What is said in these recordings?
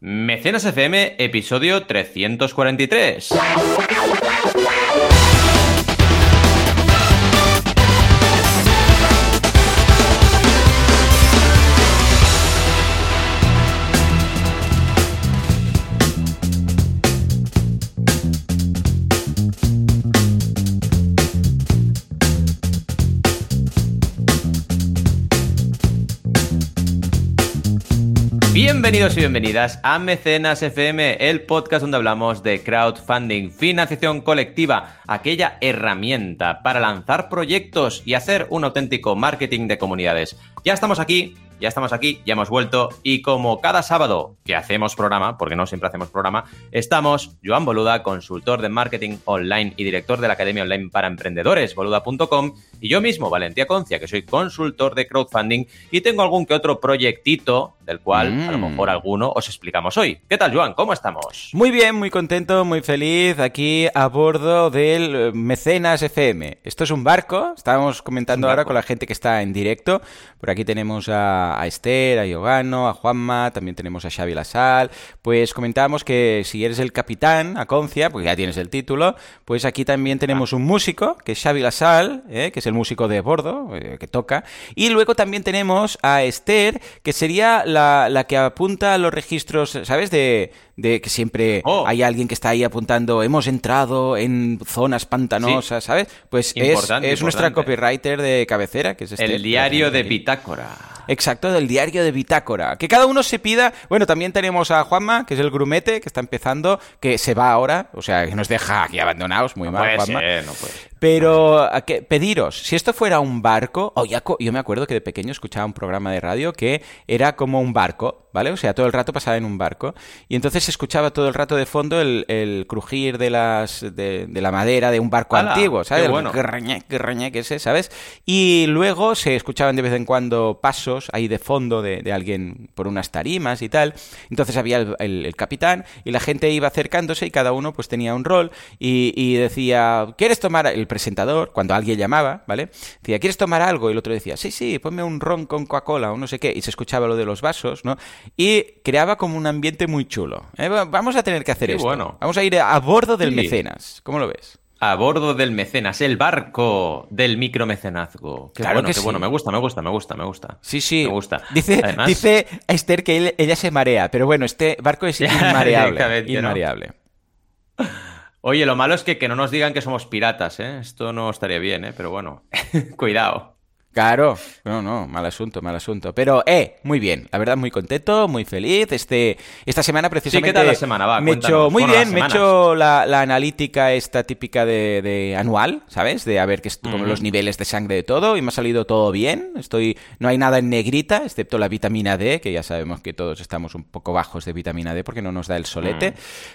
Mecenas FM, episodio 343. Bienvenidos y bienvenidas a Mecenas FM, el podcast donde hablamos de crowdfunding, financiación colectiva, aquella herramienta para lanzar proyectos y hacer un auténtico marketing de comunidades. Ya estamos aquí ya estamos aquí, ya hemos vuelto y como cada sábado que hacemos programa, porque no siempre hacemos programa, estamos Joan Boluda, consultor de marketing online y director de la Academia Online para Emprendedores, boluda.com, y yo mismo, Valentía Concia, que soy consultor de crowdfunding y tengo algún que otro proyectito del cual a lo Mm. mejor alguno os explicamos hoy. ¿Qué tal, Joan? ¿Cómo estamos? Muy bien, muy contento, muy feliz aquí a bordo del eh, Mecenas FM. Esto es un barco, estábamos comentando Es ahora con la gente que está en directo. Por aquí tenemos a, a Esther, a Yogano, a Juanma, también tenemos a Xavi Lasal. Pues comentábamos que si eres el capitán, a Concia, porque ya tienes el título, pues aquí también tenemos un músico, que es Xavi Lasal, eh, que es el músico de bordo, eh, que toca. Y luego también tenemos a Esther, que sería la, la que apunta a los registros, ¿sabes? De, de que siempre Oh. hay alguien que está ahí apuntando, hemos entrado en zonas pantanosas, ¿sabes? Pues es, Importante, es nuestra importante. copywriter de cabecera, que es Esther. El diario de Pitán Bitácora. Exacto, del diario de Bitácora. Que cada uno se pida. Bueno, también tenemos a Juanma, que es el grumete, que está empezando, que se va ahora, o sea, que nos deja aquí abandonados, muy No mal, Juanma. ser, no puede. Pero a pediros, si esto fuera un barco, o ya co- yo me acuerdo que de pequeño escuchaba un programa de radio que era como un barco, ¿vale? O sea, todo el rato pasaba en un barco. Y entonces se escuchaba todo el rato de fondo el, el crujir de las de, de la madera de un barco ¡Hala! antiguo, ¿sabes? ¡Qué El bueno! grrñec, grrñec ese, ¿sabes? Y luego se escuchaban de vez en cuando pasos ahí de fondo de, de alguien por unas tarimas y tal. Entonces había el, el- el capitán y la gente iba acercándose y cada uno pues tenía un rol y, y decía, ¿quieres tomar el presentador? Cuando alguien llamaba, ¿vale? Decía, ¿quieres tomar algo? Y el otro decía, sí, sí, ponme un ron con Coca-Cola o no sé qué. Y se escuchaba lo de los vasos, ¿no? Y creaba como un ambiente muy chulo. Eh, va- Vamos a tener que hacer Qué esto. bueno. Vamos a ir a bordo del Sí. mecenas. ¿Cómo lo ves? A bordo del mecenas, el barco del micromecenazgo. Qué Claro bueno, que qué sí. bueno. Me gusta, me gusta, me gusta, me gusta. Sí, sí. Me gusta. Dice, Además- dice Esther que él- ella se marea, pero bueno, este barco es inmareable. directamente, ¿no? inmareable. Oye, lo malo es que, que no nos digan que somos piratas, ¿eh? Esto no estaría bien, ¿eh? Pero bueno, cuidado. Claro, no, no, mal asunto, mal asunto. Pero, eh, muy bien, la verdad, muy contento, muy feliz. Este, esta semana precisamente. Sí, ¿qué tal la semana? Va, me he hecho, muy Bueno, bien, me he hecho la, la analítica esta típica de, de anual, ¿sabes? De a ver qué es como Ujú. los niveles de sangre de todo y me ha salido todo bien. Estoy, no hay nada en negrita, excepto la vitamina D, que ya sabemos que todos estamos un poco bajos de vitamina D porque no nos da el solete. Mm.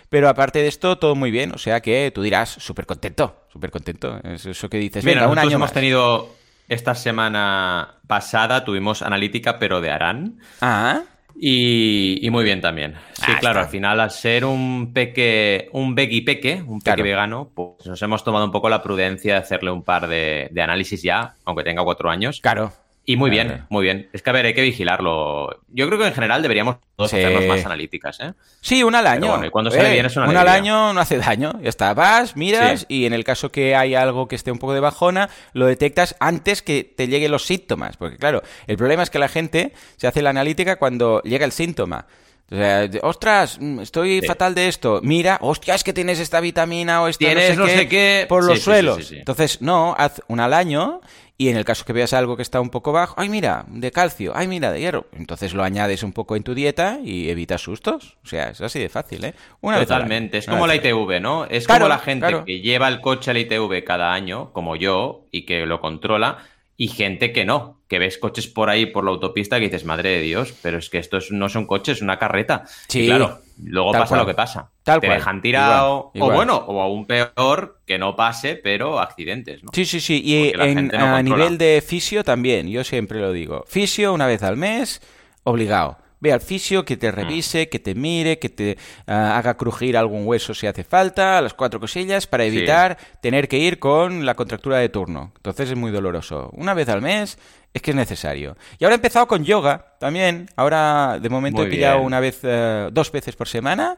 Pero aparte de esto, todo muy bien. O sea que tú dirás, súper contento, súper contento. Es eso que dices, Mira, venga, un año hemos más. tenido esta semana pasada tuvimos analítica, pero de Aran. Ah, Y, y muy bien también. Sí, Ah, claro, está. al final, al ser un peque, un veggie peque, un peque Claro. vegano, pues nos hemos tomado un poco la prudencia de hacerle un par de, de análisis ya, aunque tenga cuatro años. claro. Y muy Claro. bien, muy bien. Es que a ver, hay que vigilarlo. Yo creo que en general deberíamos todos Sí. hacernos más analíticas, ¿eh? Sí, una al año. bueno, y cuando sale bien es una al alegría. año no hace daño. Ya está, vas, miras Sí. y en el caso que hay algo que esté un poco de bajona, lo detectas antes que te lleguen los síntomas. Porque claro, el problema es que la gente se hace la analítica cuando llega el síntoma. O sea, ostras, mm, estoy Sí. fatal de esto. Mira, hostia, es que tienes esta vitamina o esta Tienes no sé, no qué, sé qué. por los sí, suelos. sí. Entonces, no, haz una al año y en el caso que veas algo que está un poco bajo, ay, mira, de calcio, ay, mira, de hierro. Entonces lo añades un poco en tu dieta y evitas sustos. O sea, es así de fácil, ¿eh? Una vez. Totalmente. Es como la. ITV, ¿no? Es Claro, como la gente claro. que lleva el coche a la ITV cada año, como yo, y que lo controla, y gente que no, que ves coches por ahí por la autopista que dices, madre de Dios, pero es que estos no son coches, es una carreta. Sí, y claro, luego pasa cual. lo que pasa. Tal Te cual. dejan tirado, Igual, igual. o bueno, o aún peor, que no pase, pero accidentes, ¿no? Sí, sí, sí. Y en- no a controla. nivel de fisio también, yo siempre lo digo. Fisio una vez al mes, obligado. Ve al fisio, que Mm. te revise, que te mire, que te ah, haga crujir algún hueso si hace falta, las cuatro cosillas, para evitar tener que ir con la contractura de turno. Entonces es muy doloroso. Una vez al mes es que es necesario. Y ahora he empezado con yoga también. Ahora, de momento, he pillado una vez, eh, dos veces por semana.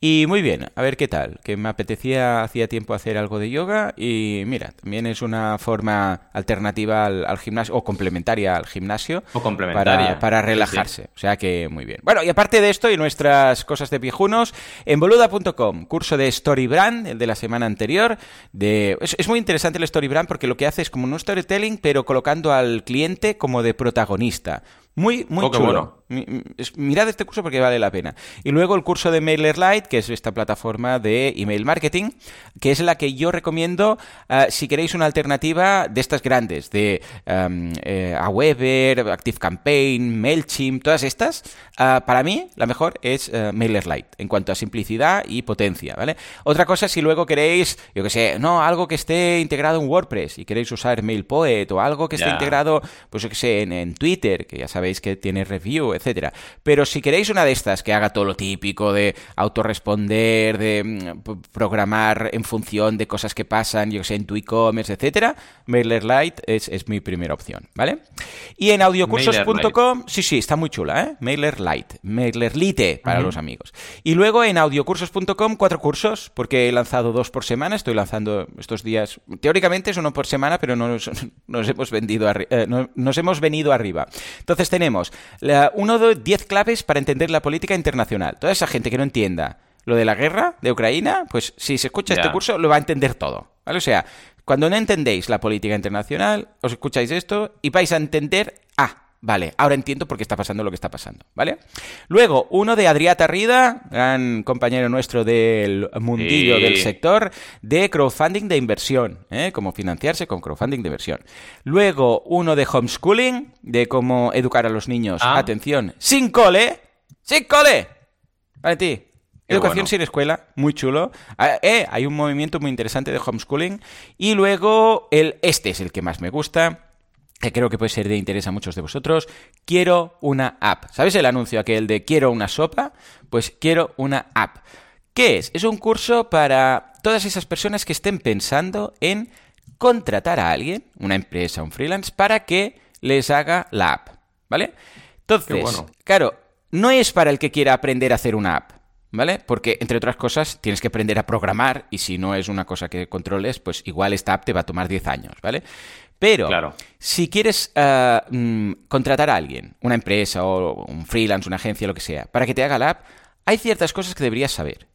Y muy bien, a ver qué tal. Que me apetecía hacía tiempo hacer algo de yoga. Y mira, también es una forma alternativa al, gimnasio, o complementaria al gimnasio. O complementaria. Para, relajarse. O sea que muy bien. Bueno, y aparte de esto y nuestras cosas de viejunos, en boluda.com, curso de Storybrand, el de la semana anterior. De... Es, es muy interesante el Storybrand porque lo que hace es como un storytelling, pero colocando al cliente como de protagonista. Muy, muy oh, chulo. Mirad este curso porque vale la pena. Y luego el curso de MailerLite, que es esta plataforma de email marketing, que es la que yo recomiendo uh, si queréis una alternativa de estas grandes, de um, eh, Aweber, ActiveCampaign, MailChimp, todas estas. Uh, para mí, la mejor es uh, MailerLite, en cuanto a simplicidad y potencia, ¿vale? Otra cosa, si luego queréis, yo que sé, no, algo que esté integrado en WordPress y queréis usar MailPoet o algo que esté integrado, pues yo que sé, en, en Twitter, que ya sabéis sabéis que tiene review, etcétera. Pero si queréis una de estas que haga todo lo típico de autorresponder, de mm, programar en función de cosas que pasan, yo que sé, en tu e-commerce, etcétera, MailerLite es, es mi primera opción, ¿vale? Y en audiocursos.com, sí, sí, está muy chula, ¿eh? MailerLite, MailerLite para los amigos. Y luego en audiocursos.com, cuatro cursos, porque he lanzado dos por semana, estoy lanzando estos días, teóricamente es uno por semana, pero no nos, hemos vendido eh, nos hemos venido arriba. Entonces tenemos uno de diez claves para entender la política internacional. Toda esa gente que no entienda lo de la guerra de Ucrania, pues si se escucha este curso lo va a entender todo. ¿Vale? O sea, cuando no entendéis la política internacional, os escucháis esto y vais a entender, ah, Vale, ahora entiendo por qué está pasando lo que está pasando, ¿vale? Luego, uno de Adriata Rida, gran compañero nuestro del mundillo del sector, de crowdfunding de inversión, ¿eh? Cómo financiarse con crowdfunding de inversión. Luego, uno de homeschooling, de cómo educar a los niños, ah. atención, sin cole, sin cole, para ti. Educación sin escuela, muy chulo. Ah, eh, hay un movimiento muy interesante de homeschooling. Y luego, el, este es el que más me gusta, que creo que puede ser de interés a muchos de vosotros, quiero una app. ¿Sabes el anuncio aquel de quiero una sopa? Pues quiero una app. ¿Qué es? Es un curso para todas esas personas que estén pensando en contratar a alguien, una empresa, un freelance, para que les haga la app. ¿Vale? Entonces, claro, no es para el que quiera aprender a hacer una app. ¿Vale? Porque, entre otras cosas, tienes que aprender a programar y si no es una cosa que controles, pues igual esta app te va a tomar 10 años, ¿vale? Pero si quieres eh, mm, contratar a alguien, una empresa o un freelance, una agencia, lo que sea, para que te haga la app, hay ciertas cosas que deberías saber.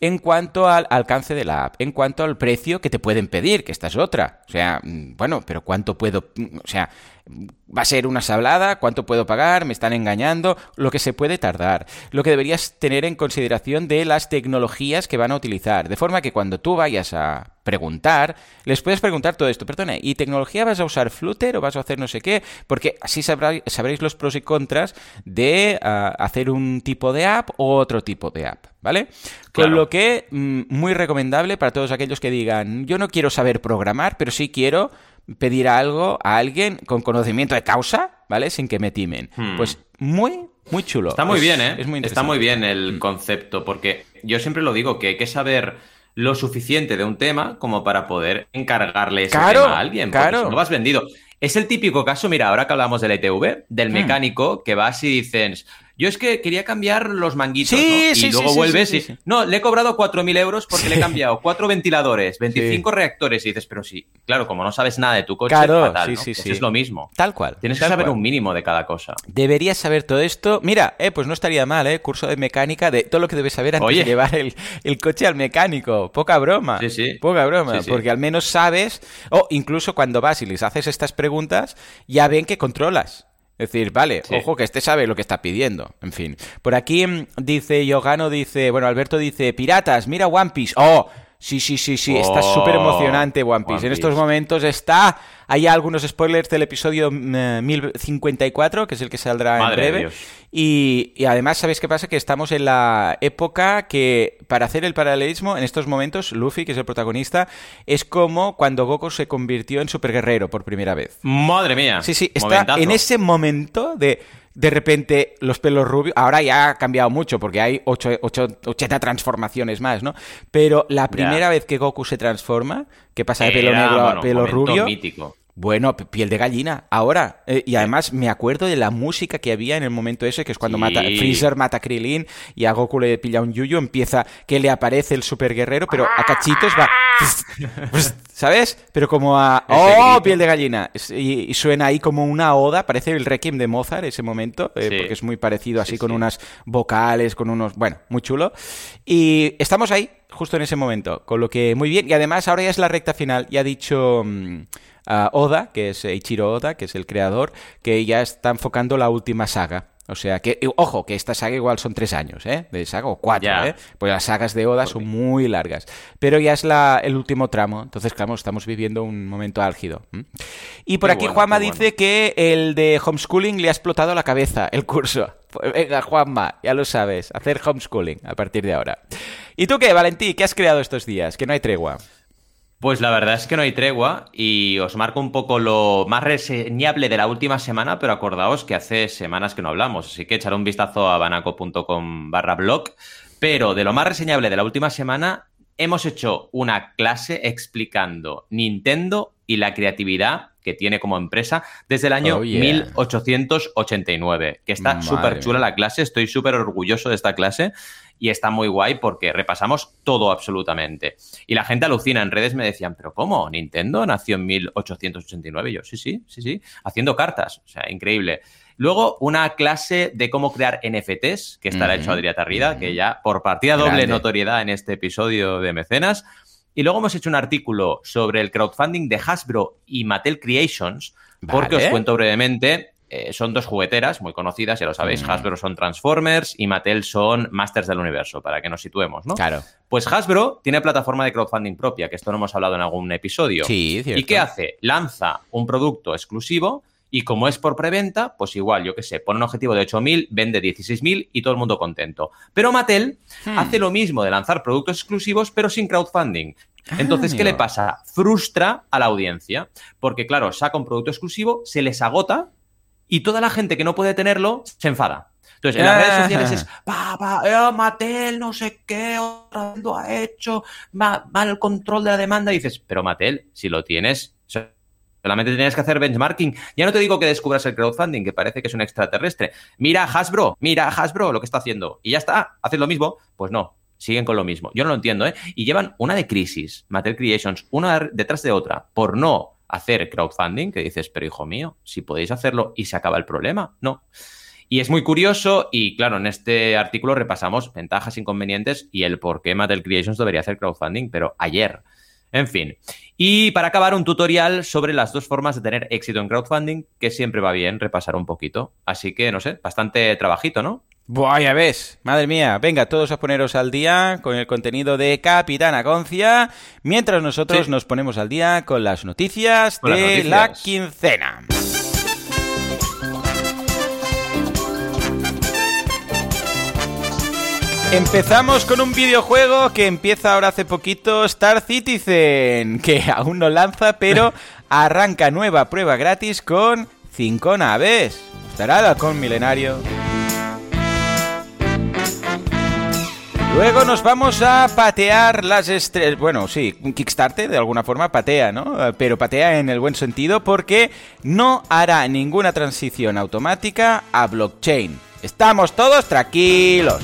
En cuanto al alcance de la app, en cuanto al precio que te pueden pedir, que esta es otra. O sea, mm, bueno, pero ¿cuánto puedo...? Mm, o sea, va a ser una sablada, cuánto puedo pagar, me están engañando, lo que se puede tardar, lo que deberías tener en consideración de las tecnologías que van a utilizar, de forma que cuando tú vayas a preguntar, les puedes preguntar todo esto, perdona, ¿y tecnología vas a usar Flutter o vas a hacer no sé qué? Porque así sabréis los pros y contras de ah, hacer un tipo de app o otro tipo de app, ¿vale? Con lo que, mm, muy recomendable para todos aquellos que digan, yo no quiero saber programar, pero sí quiero pedir algo a alguien con conocimiento de causa, ¿vale? Sin que me timen. Hmm. Pues muy, muy chulo. Está muy bien, ¿eh? Está muy bien el hmm. concepto, porque yo siempre lo digo, que hay que saber lo suficiente de un tema como para poder encargarle ese tema a alguien. Claro. Si no vas vendido. Es el típico caso, mira, ahora que hablamos del del hmm. mecánico que vas y dices, yo es que quería cambiar los manguitos, sí, ¿no? Y luego vuelves y... No, le he cobrado 4.000 euros porque le he cambiado cuatro ventiladores, 25 reactores y dices, pero sí, claro, como no sabes nada de tu coche, claro, fatal, ¿no? Pues es lo mismo. Tal cual. Tienes que saber un mínimo de cada cosa. Deberías saber todo esto. Mira, eh, pues no estaría mal, ¿eh? Curso de mecánica de todo lo que debes saber antes de llevar el, coche al mecánico. Poca broma. Sí, sí. Poca broma. porque al menos sabes, o incluso cuando vas y les haces estas preguntas, ya ven que controlas. Es decir, vale, ojo que este sabe lo que está pidiendo. En fin. Por aquí mm, dice Yogano, dice, bueno, Alberto dice, piratas, mira One Piece. Oh, sí, sí, sí, sí, está oh, súper emocionante One Piece. En estos momentos está hay algunos spoilers del episodio 1054, mm, que es el que saldrá en breve. Y, además, ¿sabéis qué pasa? Que estamos en la época que, para hacer el paralelismo, en estos momentos, Luffy, que es el protagonista, es como cuando Goku se convirtió en superguerrero por primera vez. Madre mía. Sí, sí, está en ese momento de de repente los pelos rubios. Ahora ya ha cambiado mucho porque hay 8, 80 transformaciones más, ¿no? Pero la primera vez que Goku se transforma, que pasa de pelo negro a pelo rubio. Bueno, piel de gallina, ahora. Eh, y además me acuerdo de la música que había en el momento ese, que es cuando mata Freezer mata a Krillin y a Goku le pilla un yuyu, empieza que le aparece el super guerrero, pero a cachitos va... ¿Sabes? Pero como a... ¡Oh, piel de gallina! Y, suena ahí como una oda, parece el Requiem de Mozart ese momento, eh, porque es muy parecido así con unas vocales, con unos... Bueno, muy chulo. Y estamos ahí, justo en ese momento, con lo que muy bien. Y además ahora ya es la recta final, ya ha dicho... Oda, que es Ichiro Oda, que es el creador, que ya está enfocando la última saga. O sea que, ojo, que esta saga igual son tres años, ¿eh? De saga o cuatro, ¿eh? Pues las sagas de Oda son muy largas. Pero ya es la, el último tramo, entonces, claro, estamos viviendo un momento álgido. Y por aquí Juanma dice que el de homeschooling le ha explotado la cabeza, el curso. Pues venga, Juanma, ya lo sabes, hacer homeschooling a partir de ahora. ¿Y tú qué, Valentí? ¿Qué has creado estos días? Que no hay tregua. Pues la verdad es que no hay tregua y os marco un poco lo más reseñable de la última semana, pero acordaos que hace semanas que no hablamos, así que echar un vistazo a banaco.com barra blog. Pero de lo más reseñable de la última semana, hemos hecho una clase explicando Nintendo y la creatividad que tiene como empresa desde el año 1889, que está súper chula la clase, estoy súper orgulloso de esta clase y está muy guay porque repasamos todo absolutamente. Y la gente alucina, en redes me decían, pero ¿cómo? ¿Nintendo nació en 1889? Y yo, sí, sí, sí, sí, haciendo cartas, o sea, increíble. Luego, una clase de cómo crear NFTs, que estará hecho Adrià Tarrida, que ya por partida doble notoriedad en este episodio de Mecenas. Y luego hemos hecho un artículo sobre el crowdfunding de Hasbro y Mattel Creations, porque os cuento brevemente, eh, son dos jugueteras muy conocidas, ya lo sabéis. Mm. Hasbro son Transformers y Mattel son Masters del Universo, para que nos situemos, ¿no? Claro. Pues Hasbro tiene plataforma de crowdfunding propia, que esto no hemos hablado en algún episodio. Sí, cierto. ¿Y qué hace? Lanza un producto exclusivo y como es por preventa, pues igual, yo qué sé, pone un objetivo de 8.000, vende 16.000 y todo el mundo contento. Pero Mattel hmm. hace lo mismo de lanzar productos exclusivos, pero sin crowdfunding. Ah, Entonces, ¿qué le pasa? Frustra a la audiencia. Porque, claro, saca un producto exclusivo, se les agota y toda la gente que no puede tenerlo se enfada. Entonces, en las redes sociales es, papá, eh, Mattel, no sé qué, otra vez lo ha hecho, mal, control de la demanda. Y dices, pero Mattel, si lo tienes, solamente tienes que hacer benchmarking. Ya no te digo que descubras el crowdfunding, que parece que es un extraterrestre. Mira Hasbro, mira Hasbro lo que está haciendo. Y ya está, haces lo mismo. Pues no, siguen con lo mismo. Yo no lo entiendo, ¿eh? Y llevan una de crisis, Mattel Creations, una detrás de otra, por no hacer crowdfunding, que dices, pero hijo mío, si podéis hacerlo y se acaba el problema, no. Y es muy curioso y claro, en este artículo repasamos ventajas, inconvenientes y el por qué Mattel Creations debería hacer crowdfunding, pero ayer. En fin. Y para acabar, un tutorial sobre las dos formas de tener éxito en crowdfunding, que siempre va bien repasar un poquito. Así que, no sé, bastante trabajito, ¿no? Buah, ya ves, madre mía. Venga, todos a poneros al día con el contenido de Capitana Concia, mientras nosotros nos ponemos al día con las noticias de la quincena. Empezamos con un videojuego que empieza ahora hace poquito, Star Citizen, que aún no lanza, pero arranca nueva prueba gratis con 5 naves. ¿Estará halcón milenario? Luego nos vamos a patear las estrellas. Bueno, sí, un Kickstarter de alguna forma patea, ¿no? Pero patea en el buen sentido porque no hará ninguna transición automática a blockchain. Estamos todos tranquilos.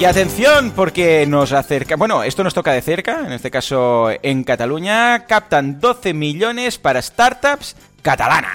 Y atención, porque nos acerca. Bueno, esto nos toca de cerca, en este caso en Cataluña. Captan 12 millones para startups catalanas.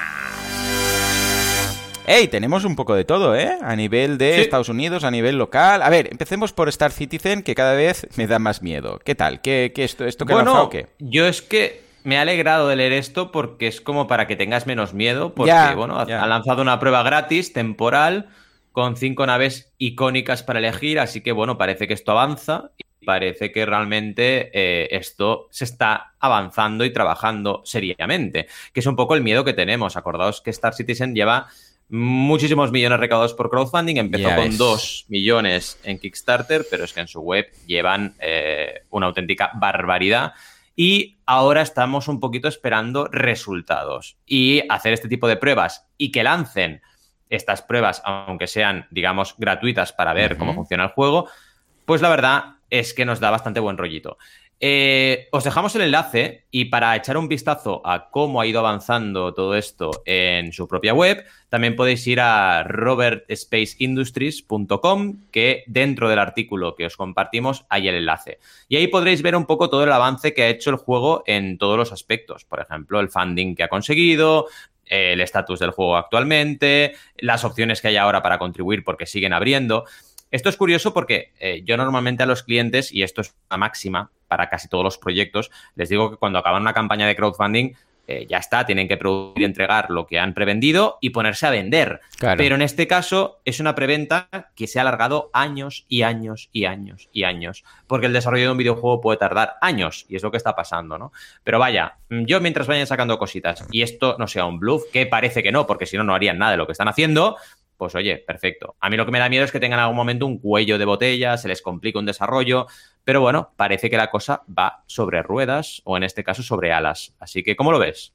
Hey, tenemos un poco de todo, ¿eh? A nivel de Estados Unidos, a nivel local. A ver, empecemos por Star Citizen, que cada vez me da más miedo. ¿Qué tal? ¿Qué, qué esto, esto que bueno, o qué? Yo es que me ha alegrado de leer esto porque es como para que tengas menos miedo, porque, bueno, ha lanzado una prueba gratis, temporal, con cinco naves icónicas para elegir, así que, bueno, parece que esto avanza y parece que realmente eh, esto se está avanzando y trabajando seriamente, que es un poco el miedo que tenemos. Acordaos que Star Citizen lleva muchísimos millones recaudados por crowdfunding. Empezó con 2 millones en Kickstarter, pero es que en su web llevan eh, una auténtica barbaridad. Y ahora estamos un poquito esperando resultados y hacer este tipo de pruebas y que lancen estas pruebas, aunque sean, digamos, gratuitas para ver cómo funciona el juego, pues la verdad es que nos da bastante buen rollito. Eh, os dejamos el enlace y para echar un vistazo a cómo ha ido avanzando todo esto en su propia web, también podéis ir a robertspaceindustries.com, que dentro del artículo que os compartimos hay el enlace. Y ahí podréis ver un poco todo el avance que ha hecho el juego en todos los aspectos. Por ejemplo, el funding que ha conseguido, el estatus del juego actualmente, las opciones que hay ahora para contribuir porque siguen abriendo. Esto es curioso porque eh, yo normalmente a los clientes, y esto es una máxima para casi todos los proyectos, les digo que cuando acaban una campaña de crowdfunding, eh, ya está, tienen que producir y entregar lo que han prevendido y ponerse a vender. Pero en este caso es una preventa que se ha alargado años y años y años y años, porque el desarrollo de un videojuego puede tardar años y es lo que está pasando, ¿no? Pero vaya, yo mientras vayan sacando cositas y esto no sea un bluff, que parece que no, porque si no, no harían nada de lo que están haciendo, pues oye, perfecto. A mí lo que me da miedo es que tengan en algún momento un cuello de botella, se les complica un desarrollo, pero bueno, parece que la cosa va sobre ruedas o en este caso sobre alas. Así que, ¿cómo lo ves?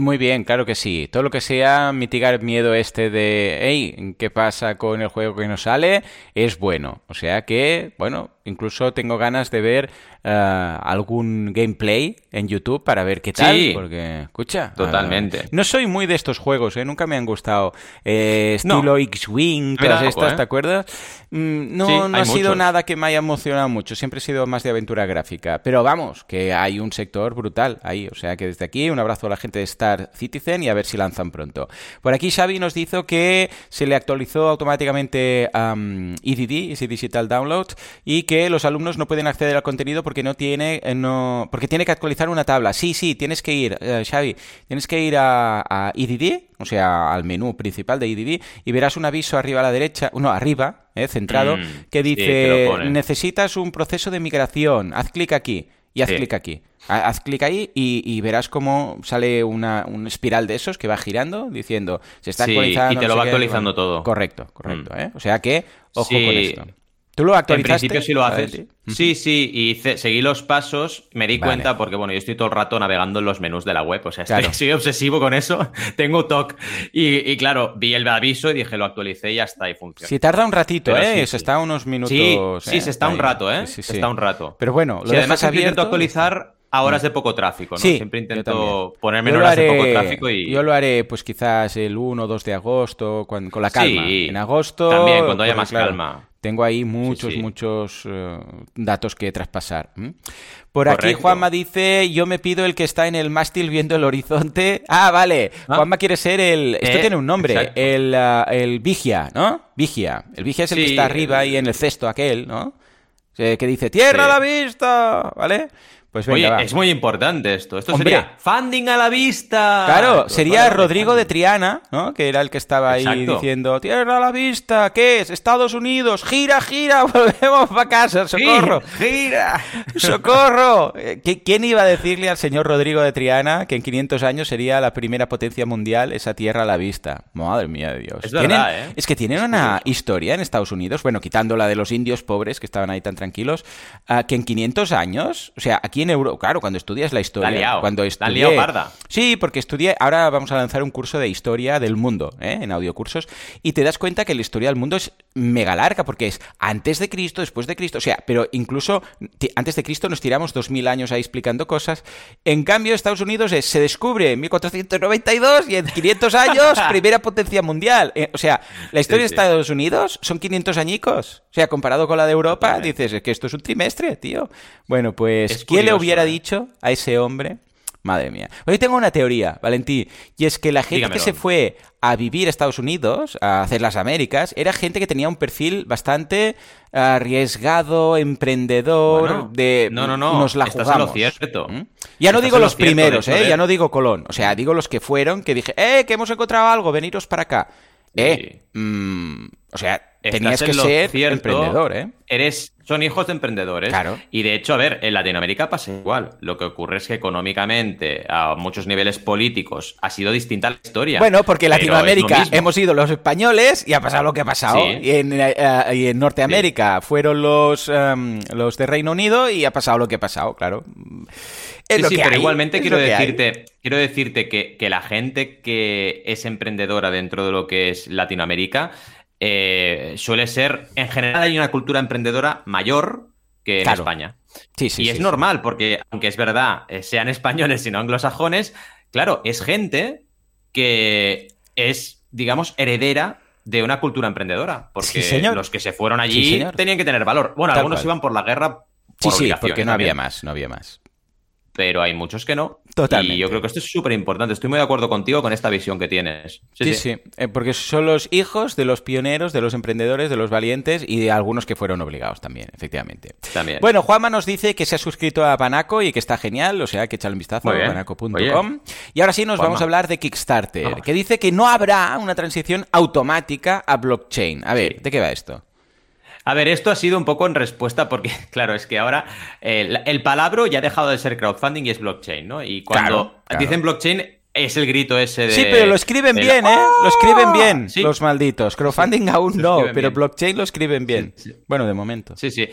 muy bien, claro que sí. Todo lo que sea mitigar el miedo este de, hey, ¿qué pasa con el juego que nos sale? Es bueno. O sea que, bueno, incluso tengo ganas de ver eh, algún gameplay en YouTube para ver qué tal. Sí, porque, escucha. Totalmente. no soy muy de estos juegos, ¿eh? Nunca me han gustado. Eh, estilo X-Wing, todas estas, ¿te ¿eh? acuerdas? Mm, no, no ha sido nada que me haya emocionado mucho. Siempre he sido más de aventura gráfica. Pero vamos, que hay un sector brutal ahí. O sea que desde aquí un abrazo a la gente de Star Citizen y a ver si lanzan pronto. Por aquí Xavi nos dijo que se le actualizó automáticamente um, EDD, Digital Download, y que los alumnos no pueden acceder al contenido porque no tiene, eh, no, porque tiene que actualizar una tabla. Sí, sí, tienes que ir, eh, Xavi, tienes que ir a, a EDD, o sea, al menú principal de EDD, y verás un aviso arriba a la derecha, no, arriba, eh, centrado, mm, que dice, necesitas un proceso de migración, haz clic aquí y haz clic aquí. Haz clic ahí y, verás cómo sale una, un espiral de esos que va girando diciendo se está actualizando. Y te lo va actualizando todo. Correcto, correcto. Mm. ¿eh? O sea que, ojo con esto. ¿Tú lo actualizaste? En principio sí lo haces. Sí, sí, y seguí los pasos, me di cuenta porque, bueno, yo estoy todo el rato navegando en los menús de la web, o sea, estoy, soy obsesivo con eso, tengo TOC. Y, claro, vi el aviso y dije, lo actualicé y ya está, y funciona. Sí, tarda un ratito, ¿eh? se está unos minutos. Sí, sí, ¿eh? se está un rato, ¿eh? se está un rato. Pero bueno, lo si además abierto... actualizar a horas mm. de poco tráfico, ¿no? Sí, Siempre intento ponerme en horas de poco tráfico y... Yo lo haré, pues quizás el 1 o 2 de agosto, con, la calma. Sí, en agosto... También, cuando haya más calma. Tengo ahí muchos, muchos eh, datos que traspasar. Por aquí Juanma dice, yo me pido el que está en el mástil viendo el horizonte. Ah, vale. Ah. Juanma quiere ser el... Esto eh, tiene un nombre. El, uh, el, Vigia, ¿no? Vigia. El Vigia es el que está arriba y en el cesto aquel, ¿no? Que dice, tierra a la vista, ¿vale? Pues Oye, es muy importante esto. Esto sería funding a la vista. Claro, sería Rodrigo de Triana, ¿no? Que era el que estaba ahí diciendo, tierra a la vista, ¿qué es? Estados Unidos, gira, gira, volvemos para casa, socorro. Gira, socorro. Eh, ¿Quién iba a decirle al señor Rodrigo de Triana que en 500 años sería la primera potencia mundial esa tierra a la vista? Madre mía de Dios. Es verdad, ¿eh? Es que tienen una historia en Estados Unidos, bueno, quitando la de los indios pobres que estaban ahí tan tranquilos, ah, que en 500 años, o sea, aquí en Europa, claro, cuando estudias la historia, cuando estudié, parda. Sí, porque estudié, ahora vamos a lanzar un curso de historia del mundo, ¿eh? en audiocursos, y te das cuenta que la historia del mundo es mega larga, porque es antes de Cristo, después de Cristo, o sea, pero incluso antes de Cristo nos tiramos dos mil años ahí explicando cosas. En cambio, Estados Unidos es, se descubre en 1492 y en 500 años, primera potencia mundial. Eh, o sea, la historia de Estados Unidos son 500 añicos. O sea, comparado con la de Europa, dices, es que esto es un trimestre, tío. Bueno, pues, ¿quién le hubiera ¿eh? dicho a ese hombre? Madre mía. Hoy tengo una teoría, Valentí, y es que la gente que se fue a vivir a Estados Unidos, a hacer las Américas, era gente que tenía un perfil bastante arriesgado, emprendedor, de no, no, no, nos la jugamos. cierto. ¿Mm? Ya no digo los primeros, eh, ya no digo Colón, o sea, digo los que fueron, que dije, eh, que hemos encontrado algo, veniros para acá. Eh, mm, o sea, tenías que ser emprendedor, ¿eh? Eres, son hijos de emprendedores. Claro. Y de hecho, a ver, en Latinoamérica pasa igual. Lo que ocurre es que económicamente, a muchos niveles políticos, ha sido distinta la historia. Bueno, porque en Latinoamérica hemos ido los españoles y ha pasado lo que ha pasado. Y, en, eh, Norteamérica fueron los, em, los de Reino Unido y ha pasado lo que ha pasado, claro. sí, sí, pero igualmente quiero decirte, quiero decirte que, que la gente que es emprendedora dentro de lo que es Latinoamérica eh, suele ser, en general hay una cultura emprendedora mayor, que en España. Sí, sí, y es normal, porque aunque es verdad, eh, sean españoles y no anglosajones, claro, es gente que es, digamos, heredera de una cultura emprendedora. Porque los que se fueron allí tenían que tener valor. Bueno, algunos iban por la guerra. Por sí, sí, porque no había más, no había más pero hay muchos que no. Totalmente. Y yo creo que esto es súper importante. Estoy muy de acuerdo contigo con esta visión que tienes. Sí, sí, eh, porque son los hijos de los pioneros, de los emprendedores, de los valientes y de algunos que fueron obligados también, efectivamente. También. Bueno, Juanma nos dice que se ha suscrito a Banaco y que está genial, o sea, que echale un vistazo a banaco.com. Y ahora sí nos vamos a hablar de Kickstarter, que dice que no habrá una transición automática a blockchain. A ver, ¿de qué va esto? A ver, esto ha sido un poco en respuesta porque, claro, es que ahora el, palabra ya ha dejado de ser crowdfunding y es blockchain, ¿no? Y cuando dicen blockchain es el grito ese de... Sí, pero lo escriben bien, ¿eh? Lo escriben bien, los malditos. Crowdfunding aún no, pero blockchain lo escriben bien. Bueno, de momento. Sí, sí.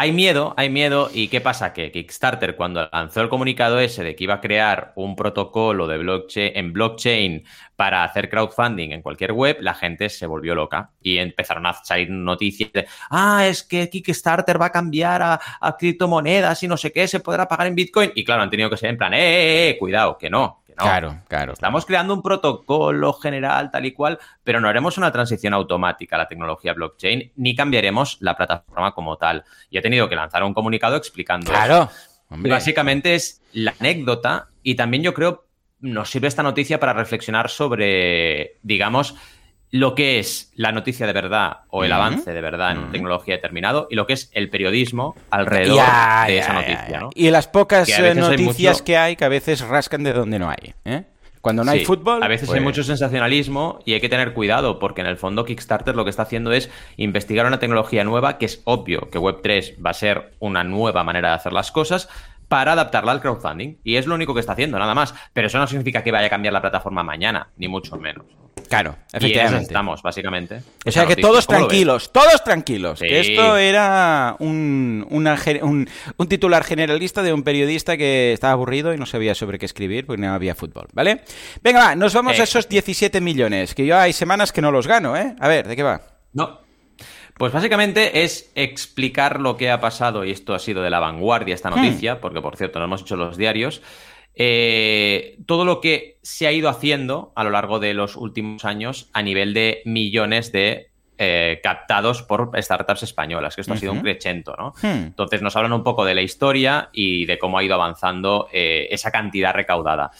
Hay miedo, hay miedo. ¿Y qué pasa? Que Kickstarter, cuando lanzó el comunicado ese de que iba a crear un protocolo de blockchain, en blockchain para hacer crowdfunding en cualquier web, la gente se volvió loca y empezaron a salir noticias de, ah, es que Kickstarter va a cambiar a, a criptomonedas y no sé qué, se podrá pagar en Bitcoin. Y claro, han tenido que ser en plan, eh, eh, eh cuidado, que no, Claro, claro. Estamos creando un protocolo general tal y cual, pero no haremos una transición automática a la tecnología blockchain ni cambiaremos la plataforma como tal. Y he tenido que lanzar un comunicado explicando claro, Básicamente es la anécdota y también yo creo nos sirve esta noticia para reflexionar sobre, digamos, lo que es la noticia de verdad o el avance de verdad en tecnología determinado y lo que es el periodismo alrededor de esa noticia. Y las pocas eh, noticias que hay que a veces rascan de donde no hay. ¿eh? Cuando no hay fútbol. A veces hay pues mucho sensacionalismo y hay que tener cuidado porque en el fondo Kickstarter lo que está haciendo es investigar una tecnología nueva que es obvio que Web3 va a ser una nueva manera de hacer las cosas, para adaptarla al crowdfunding. Y es lo único que está haciendo, nada más. Pero eso no significa que vaya a cambiar la plataforma mañana, ni mucho menos. Claro, efectivamente. estamos, básicamente. O sea que todos tranquilos, todos tranquilos. esto era un, un, titular generalista de un periodista que estaba aburrido y no sabía sobre qué escribir porque no había fútbol, ¿vale? Venga, va, nos vamos a esos 17 millones, que yo hay semanas que no los gano, ¿eh? A ver, ¿de qué va? No, pues básicamente es explicar lo que ha pasado, y esto ha sido de la vanguardia esta hmm. noticia, porque por cierto no hemos hecho los diarios, eh, todo lo que se ha ido haciendo a lo largo de los últimos años a nivel de millones de eh, captados por startups españolas, que esto ha sido un crecento, ¿no? Hmm. Entonces nos hablan un poco de la historia y de cómo ha ido avanzando eh, esa cantidad recaudada.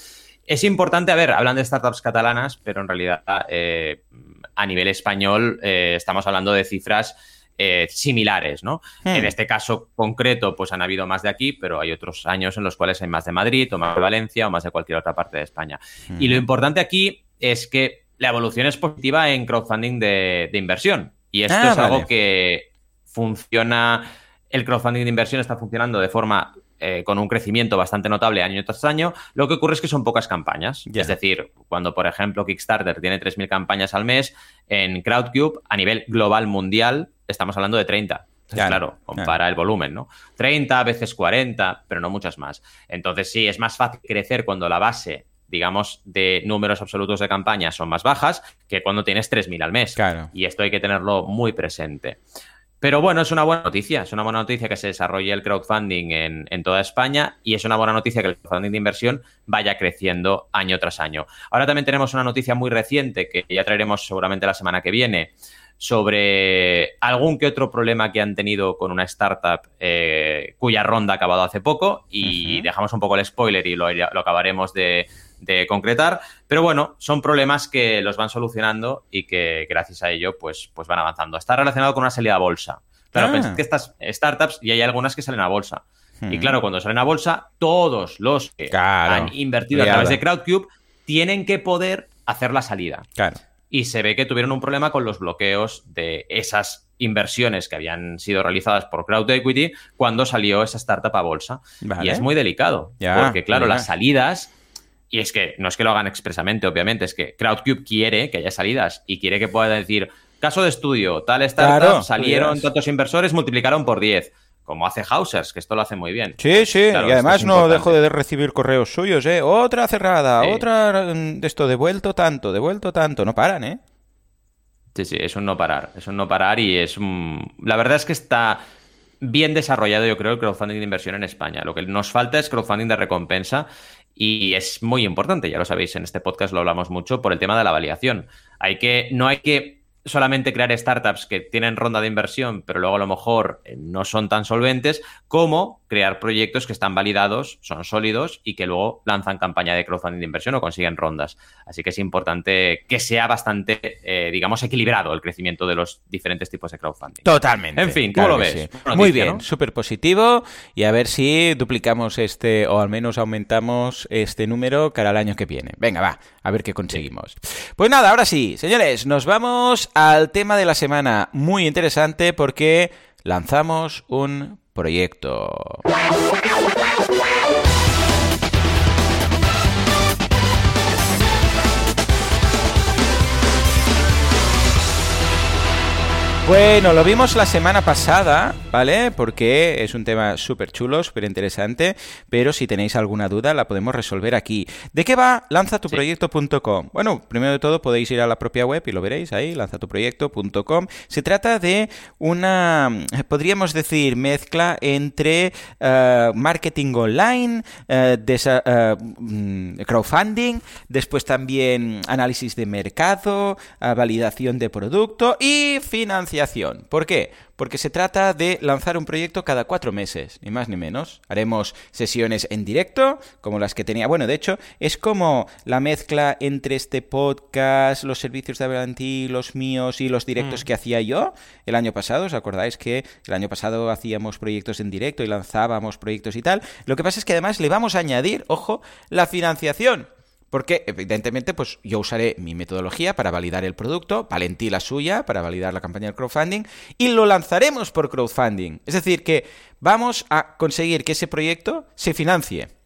Es importante, a ver, hablan de startups catalanas, pero en realidad a nivel español estamos hablando de cifras eh, similares, ¿no? Hmm. En este caso concreto, pues han habido más de aquí, pero hay otros años en los cuales hay más de Madrid, o más de Valencia, o más de cualquier otra parte de España. Y lo hmm. importante aquí es que la evolución es positiva en crowdfunding de, inversión. Y esto ah, es algo que funciona. El crowdfunding de inversión está funcionando de forma eh, con un crecimiento bastante notable año tras año, lo que ocurre es que son pocas campañas. Es decir, cuando, por ejemplo, Kickstarter tiene 3.000 campañas al mes, en Crowdcube, a nivel global mundial, estamos hablando de 30. claro, compara el volumen, ¿no? 30, veces 40, pero no muchas más. Entonces, sí, es más fácil crecer cuando la base digamos, de números absolutos de campañas son más bajas que cuando tienes 3.000 al mes. Claro. Y esto hay que tenerlo muy presente. Pero bueno, es una buena noticia. Es una buena noticia que se desarrolle el crowdfunding en, toda España y es una buena noticia que el crowdfunding de inversión vaya creciendo año tras año. Ahora también tenemos una noticia muy reciente que ya traeremos seguramente la semana que viene sobre algún que otro problema que han tenido con una startup eh, cuya ronda ha acabado hace poco y dejamos un poco el spoiler y lo acabaremos de, de concretar. Pero bueno, son problemas que los van solucionando y que gracias a ello pues, pues van avanzando. Está relacionado con una salida a bolsa. Claro, ah. pensad que estas startups, y hay algunas que salen a bolsa. Y hmm. claro, cuando salen a bolsa, todos los que han invertido a través de Crowdcube tienen que poder hacer la salida. Claro. Y se ve que tuvieron un problema con los bloqueos de esas inversiones que habían sido realizadas por Crowd Equity cuando salió esa startup a bolsa. Y es muy delicado, porque claro, las salidas y es que no es que lo hagan expresamente, obviamente, es que Crowdcube quiere que haya salidas y quiere que pueda decir, caso de estudio, tal startup, salieron tantos inversores, multiplicaron por 10 como hace Hausers, que esto lo hace muy bien. Sí, sí, y además no dejo de recibir correos suyos, ¿eh? Otra cerrada, otra mm, de esto, devuelto tanto, devuelto tanto, no paran, ¿eh? Sí, sí, es un no parar, es un no parar y es un... La verdad es que está bien desarrollado, yo creo, el crowdfunding de inversión en España. Lo que nos falta es crowdfunding de recompensa y es muy importante, ya lo sabéis, en este podcast lo hablamos mucho por el tema de la validación. Hay que, no hay que solamente crear startups que tienen ronda de inversión, pero luego a lo mejor eh, no son tan solventes, como crear proyectos que están validados, son sólidos y que luego lanzan campaña de crowdfunding de inversión o consiguen rondas. Así que es importante que sea bastante, eh, digamos, equilibrado el crecimiento de los diferentes tipos de crowdfunding. Totalmente. En fin, ¿cómo lo ves? Muy bien, súper positivo y a ver si duplicamos este o al menos aumentamos este número cara al año que viene. Venga, va, a ver qué conseguimos. Pues nada, ahora sí, señores, nos vamos al tema de la semana. Muy interesante porque lanzamos un proyecto. Bueno, lo vimos la semana pasada, ¿vale? Porque es un tema súper chulo, súper interesante, pero si tenéis alguna duda la podemos resolver aquí. ¿De qué va lanzatuproyecto.com? Bueno, primero de todo podéis ir a la propia web y lo veréis ahí, lanzatuproyecto.com. Se trata de una, podríamos decir, mezcla entre eh, marketing online, eh, eh, mm, crowdfunding, después también análisis de mercado, validación de producto y financiación ¿Por qué? Porque se trata de lanzar un proyecto cada cuatro meses, ni más ni menos. Haremos sesiones en directo, como las que tenía. Bueno, de hecho, es como la mezcla entre este podcast, los servicios de Valentí, los míos y los directos mm. que hacía yo el año pasado. ¿Os acordáis que el año pasado hacíamos proyectos en directo y lanzábamos proyectos y tal? Lo que pasa es que además le vamos a añadir, ojo, la financiación. Porque, evidentemente, pues yo usaré mi metodología para validar el producto, Valentí la suya para validar la campaña de crowdfunding, y lo lanzaremos por crowdfunding. Es decir, que vamos a conseguir que ese proyecto se financie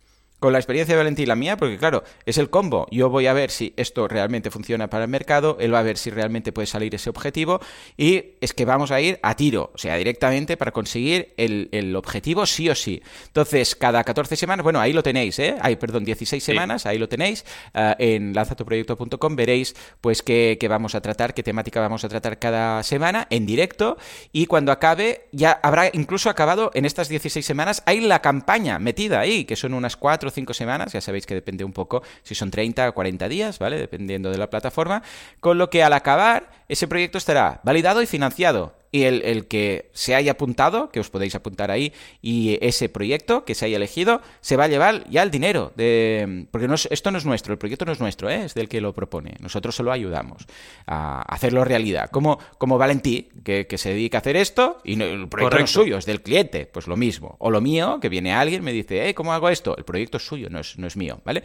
con la experiencia de Valentín y la mía, porque claro, es el combo. Yo voy a ver si esto realmente funciona para el mercado, él va a ver si realmente puede salir ese objetivo y es que vamos a ir a tiro, o sea, directamente para conseguir el, objetivo sí o sí. Entonces, cada 14 semanas, bueno, ahí lo tenéis, ¿eh? Hay, perdón, 16 semanas, ahí lo tenéis. Uh, en lanzatuproyecto.com veréis pues qué, qué vamos a tratar, qué temática vamos a tratar cada semana en directo y cuando acabe, ya habrá incluso acabado en estas 16 semanas, hay la campaña metida ahí, que son unas 4 cinco semanas, ya sabéis que depende un poco si son 30 o 40 días, ¿vale? Dependiendo de la plataforma, con lo que al acabar ese proyecto estará validado y financiado y el, que se haya apuntado, que os podéis apuntar ahí, y ese proyecto que se haya elegido, se va a llevar ya el dinero. De, porque no esto no es nuestro, el proyecto no es nuestro, ¿eh? es del que lo propone. Nosotros solo ayudamos a hacerlo realidad. Como, como Valentí, que, se dedica a hacer esto, y el proyecto no es suyo, es del cliente, pues lo mismo. O lo mío, que viene alguien, me dice, ¿cómo hago esto? El proyecto es suyo, no es, no es mío, ¿vale?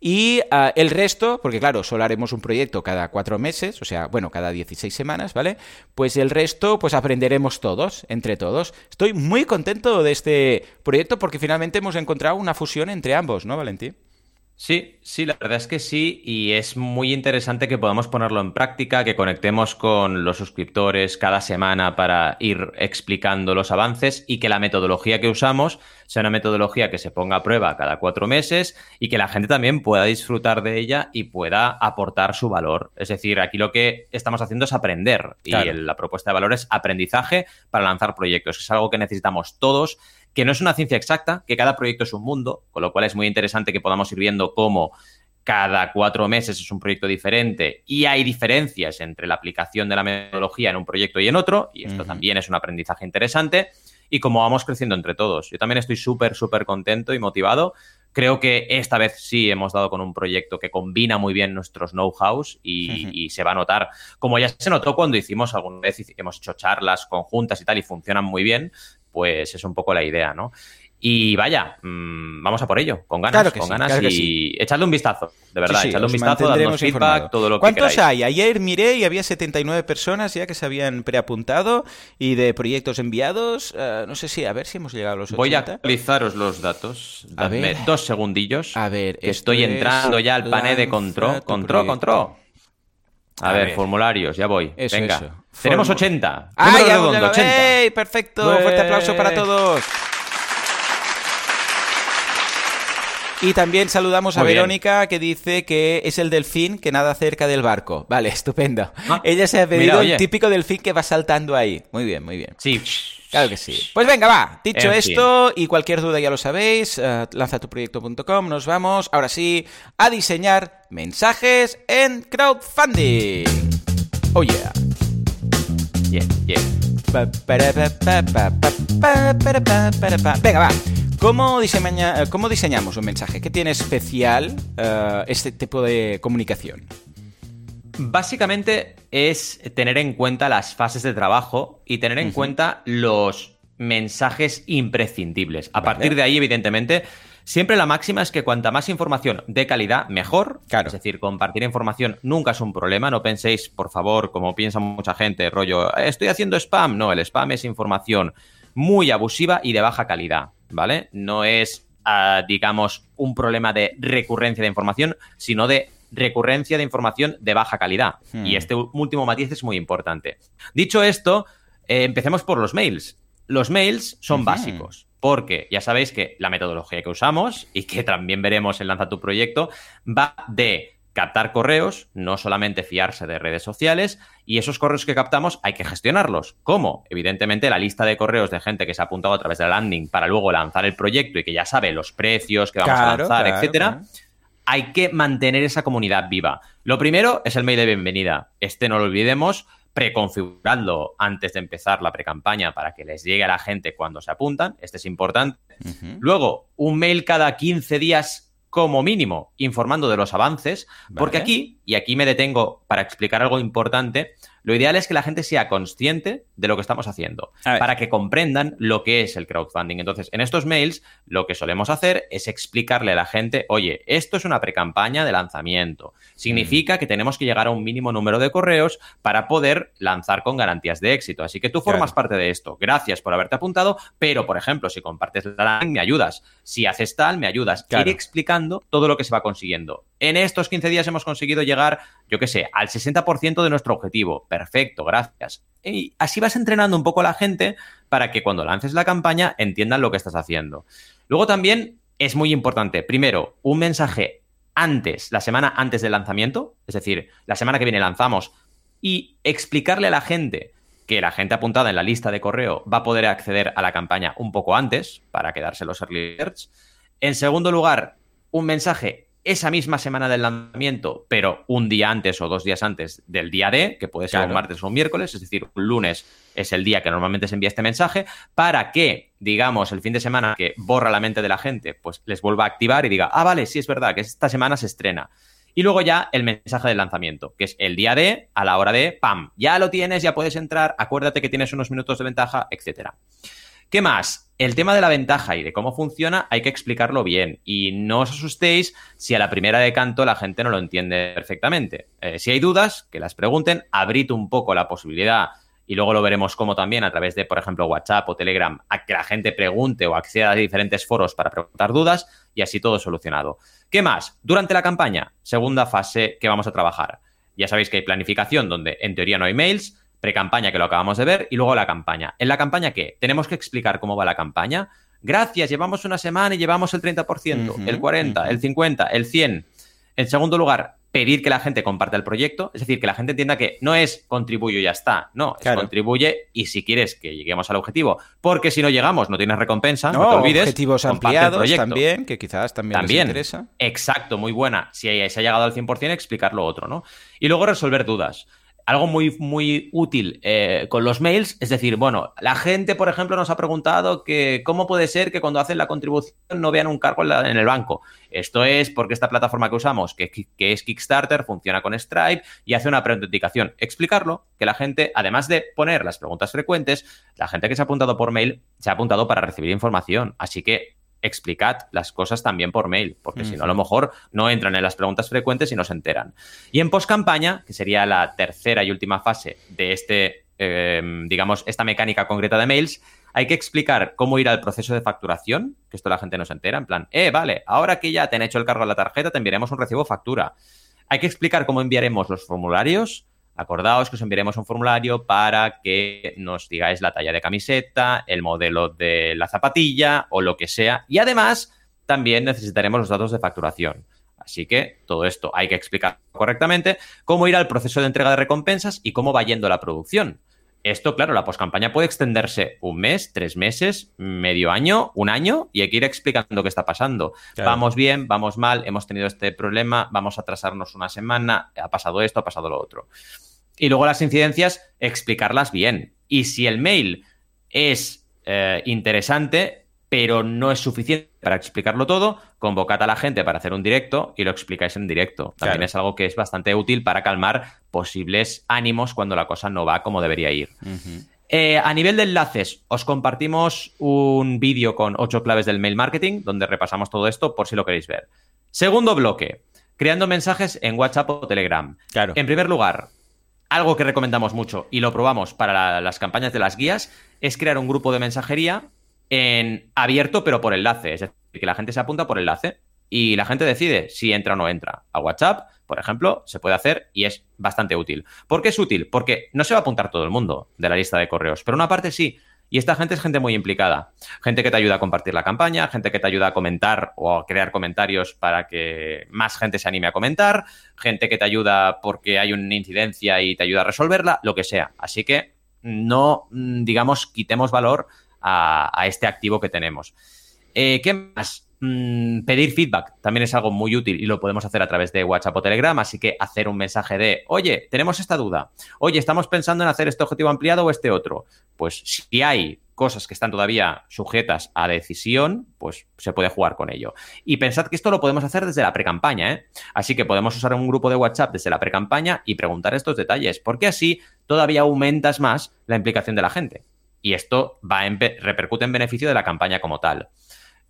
Y ah, el resto, porque claro, solo haremos un proyecto cada cuatro meses, o sea, bueno, cada 16 semanas, ¿vale? Pues el resto, pues aprenderemos todos, entre todos. Estoy muy contento de este proyecto porque finalmente hemos encontrado una fusión entre ambos, ¿no, Valentín? Sí, sí, la verdad es que sí, y es muy interesante que podamos ponerlo en práctica, que conectemos con los suscriptores cada semana para ir explicando los avances y que la metodología que usamos sea una metodología que se ponga a prueba cada cuatro meses y que la gente también pueda disfrutar de ella y pueda aportar su valor. Es decir, aquí lo que estamos haciendo es aprender y la propuesta de valor es aprendizaje para lanzar proyectos, que es algo que necesitamos todos que no es una ciencia exacta, que cada proyecto es un mundo, con lo cual es muy interesante que podamos ir viendo cómo cada cuatro meses es un proyecto diferente y hay diferencias entre la aplicación de la metodología en un proyecto y en otro, y esto también es un aprendizaje interesante, y cómo vamos creciendo entre todos. Yo también estoy súper, súper contento y motivado. Creo que esta vez sí hemos dado con un proyecto que combina muy bien nuestros know-hows y, y, se va a notar, como ya se notó cuando hicimos alguna vez, hemos hecho charlas conjuntas y tal y funcionan muy bien, pues es un poco la idea, ¿no? Y vaya, mmm, vamos a por ello, con ganas, con ganas y echadle un vistazo, de verdad, echadle un vistazo, dadnos feedback, todo lo que ¿Cuántos hay? Ayer miré y había 79 personas ya que se habían preapuntado y de proyectos enviados, uh, no sé si, a ver si hemos llegado a los 80. Voy a actualizaros los datos, dadme dos segundillos, a ver, que estoy entrando ya al panel de control, control, control. A, ver, formularios, ya voy. Venga. Tenemos 80. ¡Ay, redondo, 80. perfecto! Fuerte aplauso para todos. Y también saludamos a Verónica que dice que es el delfín que nada cerca del barco. Vale, estupendo. Ah, Ella se ha pedido el típico delfín que va saltando ahí. Muy bien, muy bien. Sí, Claro que sí. Pues venga, va. Dicho esto, y cualquier duda ya lo sabéis, uh, lanzatuproyecto.com, nos vamos, ahora sí, a diseñar mensajes en crowdfunding. Oh yeah. Yeah, yeah. Venga, va. ¿Cómo, ¿Cómo, diseñamos un mensaje? ¿Qué tiene especial uh, este tipo de comunicación? Básicamente es tener en cuenta las fases de trabajo y tener en cuenta los mensajes imprescindibles. A partir de ahí, evidentemente, siempre la máxima es que cuanta más información de calidad, mejor. Claro. Es decir, compartir información nunca es un problema. No penséis, por favor, como piensa mucha gente, rollo, estoy haciendo spam. No, el spam es información muy abusiva y de baja calidad, ¿vale? No es, ah, digamos, un problema de recurrencia de información, sino de recurrencia de información de baja calidad. Hmm. Y este último matiz es muy importante. Dicho esto, eh, empecemos por los mails. Los mails son básicos. Porque ya sabéis que la metodología que usamos y que también veremos en Lanza tu proyecto va de captar correos, no solamente fiarse de redes sociales, y esos correos que captamos hay que gestionarlos. ¿Cómo? Evidentemente, la lista de correos de gente que se ha apuntado a través de la landing para luego lanzar el proyecto y que ya sabe los precios que vamos a lanzar, etcétera hay que mantener esa comunidad viva. Lo primero es el mail de bienvenida. Este no lo olvidemos, preconfigurando antes de empezar la precampaña para que les llegue a la gente cuando se apuntan. Este es importante. Luego, un mail cada 15 días como mínimo, informando de los avances, porque aquí, y aquí me detengo para explicar algo importante, lo ideal es que la gente sea consciente de lo que estamos haciendo, para que comprendan lo que es el crowdfunding. Entonces, en estos mails, lo que solemos hacer es explicarle a la gente, oye, esto es una precampaña de lanzamiento. Significa que tenemos que llegar a un mínimo número de correos para poder lanzar con garantías de éxito. Así que tú formas parte de esto. Gracias por haberte apuntado, pero, por ejemplo, si compartes la me ayudas. Si haces tal, me ayudas. Ir explicando todo lo que se va consiguiendo. En estos 15 días hemos conseguido llegar, yo qué sé, al 60% de nuestro objetivo. Perfecto, gracias. Y así vas entrenando un poco a la gente para que cuando lances la campaña entiendan lo que estás haciendo. Luego también es muy importante, primero, un mensaje antes, la semana antes del lanzamiento, es decir, la semana que viene lanzamos, y explicarle a la gente que la gente apuntada en la lista de correo va a poder acceder a la campaña un poco antes para quedarse los early. En segundo lugar, un mensaje esa misma semana del lanzamiento, pero un día antes o dos días antes del día D, que puede ser un martes o un miércoles, es decir, un lunes es el día que normalmente se envía este mensaje, para que, digamos, el fin de semana que borra la mente de la gente, pues les vuelva a activar y diga, ah, vale, sí es verdad, que esta semana se estrena. Y luego ya el mensaje del lanzamiento, que es el día D, a la hora de, ¡pam! Ya lo tienes, ya puedes entrar, acuérdate que tienes unos minutos de ventaja, etcétera. ¿Qué más? El tema de la ventaja y de cómo funciona hay que explicarlo bien y no os asustéis si a la primera de canto la gente no lo entiende perfectamente. Eh, si hay dudas, que las pregunten, abrid un poco la posibilidad y luego lo veremos como también a través de, por ejemplo, WhatsApp o Telegram, a que la gente pregunte o acceda a diferentes foros para preguntar dudas y así todo solucionado. ¿Qué más? Durante la campaña, segunda fase que vamos a trabajar. Ya sabéis que hay planificación donde en teoría no hay mails, pre-campaña que lo acabamos de ver y luego la campaña. ¿En la campaña qué? Tenemos que explicar cómo va la campaña. Gracias, llevamos una semana y llevamos el 30%, el 40%, el 50%, el 100%. En segundo lugar, pedir que la gente comparta el proyecto, es decir, que la gente entienda que no es contribuyo y ya está, no, es contribuye y si quieres que lleguemos al objetivo, porque si no llegamos no tienes recompensa, no, te olvides. Objetivos ampliados también, que quizás también, también les interesa. Exacto, muy buena. Si se ha llegado al 100%, explicar lo otro, ¿no? Y luego resolver dudas algo muy, muy útil eh, con los mails, es decir, bueno, la gente, por ejemplo, nos ha preguntado que cómo puede ser que cuando hacen la contribución no vean un cargo en, el banco. Esto es porque esta plataforma que usamos, que, que, es Kickstarter, funciona con Stripe y hace una preautenticación. Explicarlo, que la gente, además de poner las preguntas frecuentes, la gente que se ha apuntado por mail se ha apuntado para recibir información. Así que explicad las cosas también por mail, porque si no, a lo mejor no entran en las preguntas frecuentes y no se enteran. Y en post-campaña, que sería la tercera y última fase de este, em, digamos, esta mecánica concreta de mails, hay que explicar cómo ir al proceso de facturación, que esto la gente no se entera, en plan, eh, vale, ahora que ya te han hecho el cargo de la tarjeta, te enviaremos un recibo factura. Hay que explicar cómo enviaremos los formularios, Acordaos que os enviaremos un formulario para que nos digáis la talla de camiseta, el modelo de la zapatilla o lo que sea. Y además, también necesitaremos los datos de facturación. Así que todo esto hay que explicar correctamente, cómo ir al proceso de entrega de recompensas y cómo va yendo la producción. esto, claro, la poscampaña puede extenderse un mes, tres meses, medio año, un año, y hay que ir explicando qué está pasando. Vamos bien, vamos mal, hemos tenido este problema, vamos a atrasarnos una semana, ha pasado esto, ha pasado lo otro. Y luego las incidencias, explicarlas bien. Y si el mail es eh, interesante, pero no es suficiente para explicarlo todo, convocad a la gente para hacer un directo y lo explicáis en directo. También es algo que es bastante útil para calmar posibles ánimos cuando la cosa no va como debería ir. Eh, a nivel de enlaces, os compartimos un vídeo con ocho claves del mail marketing, donde repasamos todo esto por si lo queréis ver. Segundo bloque, creando mensajes en WhatsApp o Telegram. Claro. En primer lugar, algo que recomendamos mucho y lo probamos para las campañas de las guías es crear un grupo de mensajería en abierto, pero por enlace. Es decir, que la gente se apunta por enlace y la gente decide si entra o no entra. A WhatsApp, por ejemplo, se puede hacer y es bastante útil. ¿Por qué es útil? Porque no se va a apuntar todo el mundo de la lista de correos, pero una parte sí. Y esta gente es gente muy implicada. Gente que te ayuda a compartir la campaña, gente que te ayuda a comentar o a crear comentarios para que más gente se anime a comentar, gente que te ayuda porque hay una incidencia y te ayuda a resolverla, lo que sea. Así que no, mm, digamos, quitemos valor a, este activo que tenemos. Eh, ¿Qué más? Mm, pedir feedback también es algo muy útil y lo podemos hacer a través de WhatsApp o Telegram, así que hacer un mensaje de, oye, tenemos esta duda, oye, estamos pensando en hacer este objetivo ampliado o este otro. Pues si hay cosas que están todavía sujetas a decisión, pues se puede jugar con ello. Y pensad que esto lo podemos hacer desde la pre-campaña, ¿eh? Así que podemos usar un grupo de WhatsApp desde la pre-campaña y preguntar estos detalles, porque así todavía aumentas más la implicación de la gente y esto va repercute en beneficio de la campaña como tal.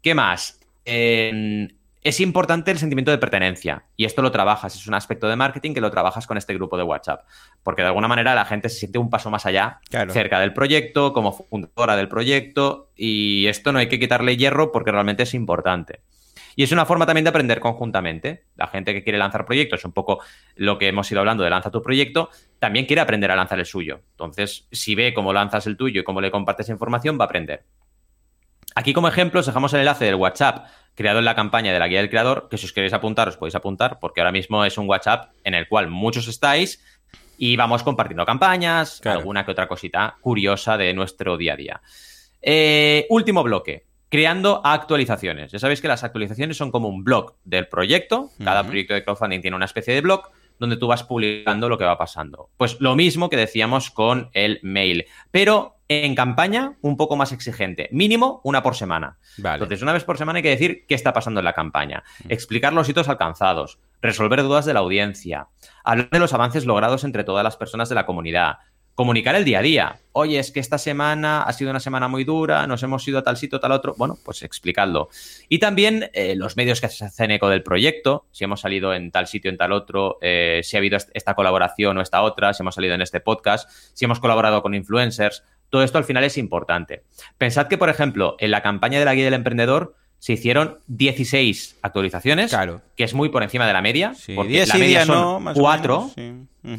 ¿Qué más? Es importante el sentimiento de pertenencia y esto lo trabajas, es un aspecto de marketing que lo trabajas con este grupo de WhatsApp, porque de alguna manera la gente se siente un paso más allá, cerca del proyecto, como fundadora del proyecto y esto no hay que quitarle hierro porque realmente es importante. Y es una forma también de aprender conjuntamente. La gente que quiere lanzar proyectos, un poco lo que hemos ido hablando de lanza tu proyecto, también quiere aprender a lanzar el suyo. Entonces, si ve cómo lanzas el tuyo y cómo le compartes información, va a aprender. Aquí como ejemplo os dejamos el enlace del WhatsApp creado en la campaña de la guía del creador, que si os queréis apuntar os podéis apuntar, porque ahora mismo es un WhatsApp en el cual muchos estáis y vamos compartiendo campañas, alguna que otra cosita curiosa de nuestro día a día. Eh, último bloque, creando actualizaciones. Ya sabéis que las actualizaciones son como un blog del proyecto. Cada proyecto de crowdfunding tiene una especie de blog donde tú vas publicando lo que va pasando. Pues lo mismo que decíamos con el mail, pero en campaña un poco más exigente, mínimo una por semana. Entonces, una vez por semana hay que decir qué está pasando en la campaña, explicar los hitos alcanzados, resolver dudas de la audiencia, hablar de los avances logrados entre todas las personas de la comunidad, comunicar el día a día. Oye, es que esta semana ha sido una semana muy dura, nos hemos ido a tal sitio, tal otro. Bueno, pues explicadlo. Y también eh, los medios que se hacen eco del proyecto, si hemos salido en tal sitio, en tal otro, eh, si ha habido esta colaboración o esta otra, si hemos salido en este podcast, si hemos colaborado con influencers. Todo esto al final es importante. Pensad que, por ejemplo, en la campaña de la guía del emprendedor, se hicieron 16 actualizaciones, claro. que es muy por encima de la media. Sí, porque la media son no, 4.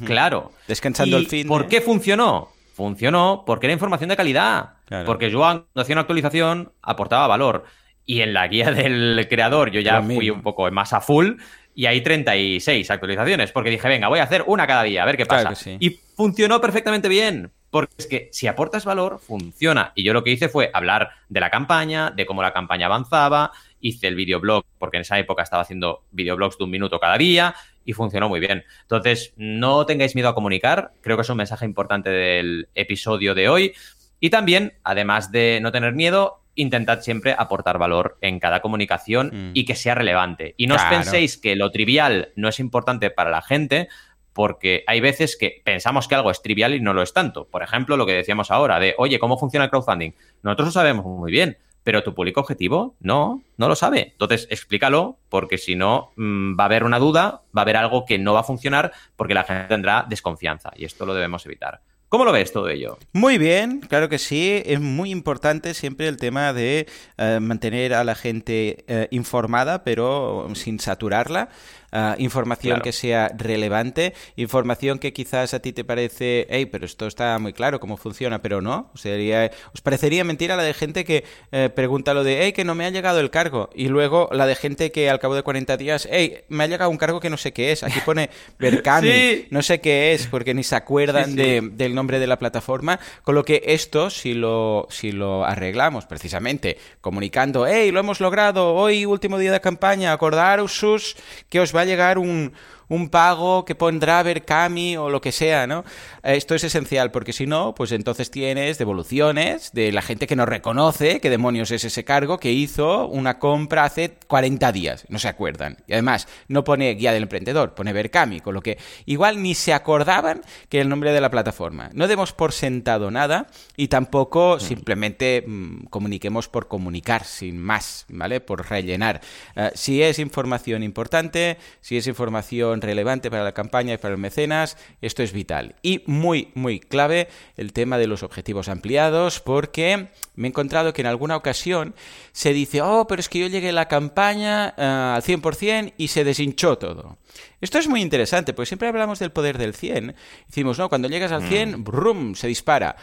Claro. Descansando el fin. ¿Por qué funcionó? Funcionó porque era información de calidad. Porque yo cuando hacía una actualización aportaba valor. Y en la guía del creador yo ya fui un poco más a full y hay 36 actualizaciones. Porque dije, venga, voy a hacer una cada día, a ver qué pasa. Y funcionó perfectamente bien. Porque es que si aportas valor, funciona. Y yo lo que hice fue hablar de la campaña, de cómo la campaña avanzaba, hice el videoblog, porque en esa época estaba haciendo videoblogs de un minuto cada día y funcionó muy bien. Entonces, no tengáis miedo a comunicar, creo que es un mensaje importante del episodio de hoy. Y también, además de no tener miedo, intentad siempre aportar valor en cada comunicación mm. y que sea relevante. Y no os penséis que lo trivial no es importante para la gente, porque hay veces que pensamos que algo es trivial y no lo es tanto. Por ejemplo, lo que decíamos ahora de, oye, ¿cómo funciona el crowdfunding? Nosotros lo sabemos muy bien, pero tu público objetivo no, no lo sabe. Entonces, explícalo, porque si no, mm, va a haber una duda, va a haber algo que no va a funcionar, porque la gente tendrá desconfianza y esto lo debemos evitar. ¿Cómo lo ves todo ello? Muy bien, claro que sí. Es muy importante siempre el tema de eh, mantener a la gente eh, informada, pero sin saturarla. Ah, información que sea relevante, información que quizás a ti te parece, hey, pero esto está muy claro cómo funciona, pero no. Sería, os parecería mentira la de gente que eh, pregunta lo de, hey, que no me ha llegado el cargo, y luego la de gente que al cabo de 40 días, hey, me ha llegado un cargo que no sé qué es. Aquí pone Berkami, no sé qué es, porque ni se acuerdan del nombre de la plataforma. Con lo que esto, si lo, si lo arreglamos precisamente comunicando, hey, lo hemos logrado, hoy último día de campaña, acordaros sus que os va a llegar un, un pago que pondrá Berkami o lo que sea, ¿no? Esto es esencial porque si no, pues entonces tienes devoluciones de la gente que no reconoce qué demonios es ese cargo que hizo una compra hace 40 días, no se acuerdan. Y además, no pone guía del emprendedor, pone Berkami, con lo que igual ni se acordaban que el nombre de la plataforma. No demos por sentado nada y tampoco mm. simplemente mm, comuniquemos por comunicar, sin más, ¿vale? Por rellenar. Eh, si es información importante, si es información relevante para la campaña y para los mecenas, esto es vital. Y muy, muy clave el tema de los objetivos ampliados, porque me he encontrado que en alguna ocasión se dice, oh, pero es que yo llegué a la campaña uh, al 100% y se deshinchó todo. Esto es muy interesante, porque siempre hablamos del poder del 100. Decimos, no, cuando llegas al 100, mm. brum, se dispara.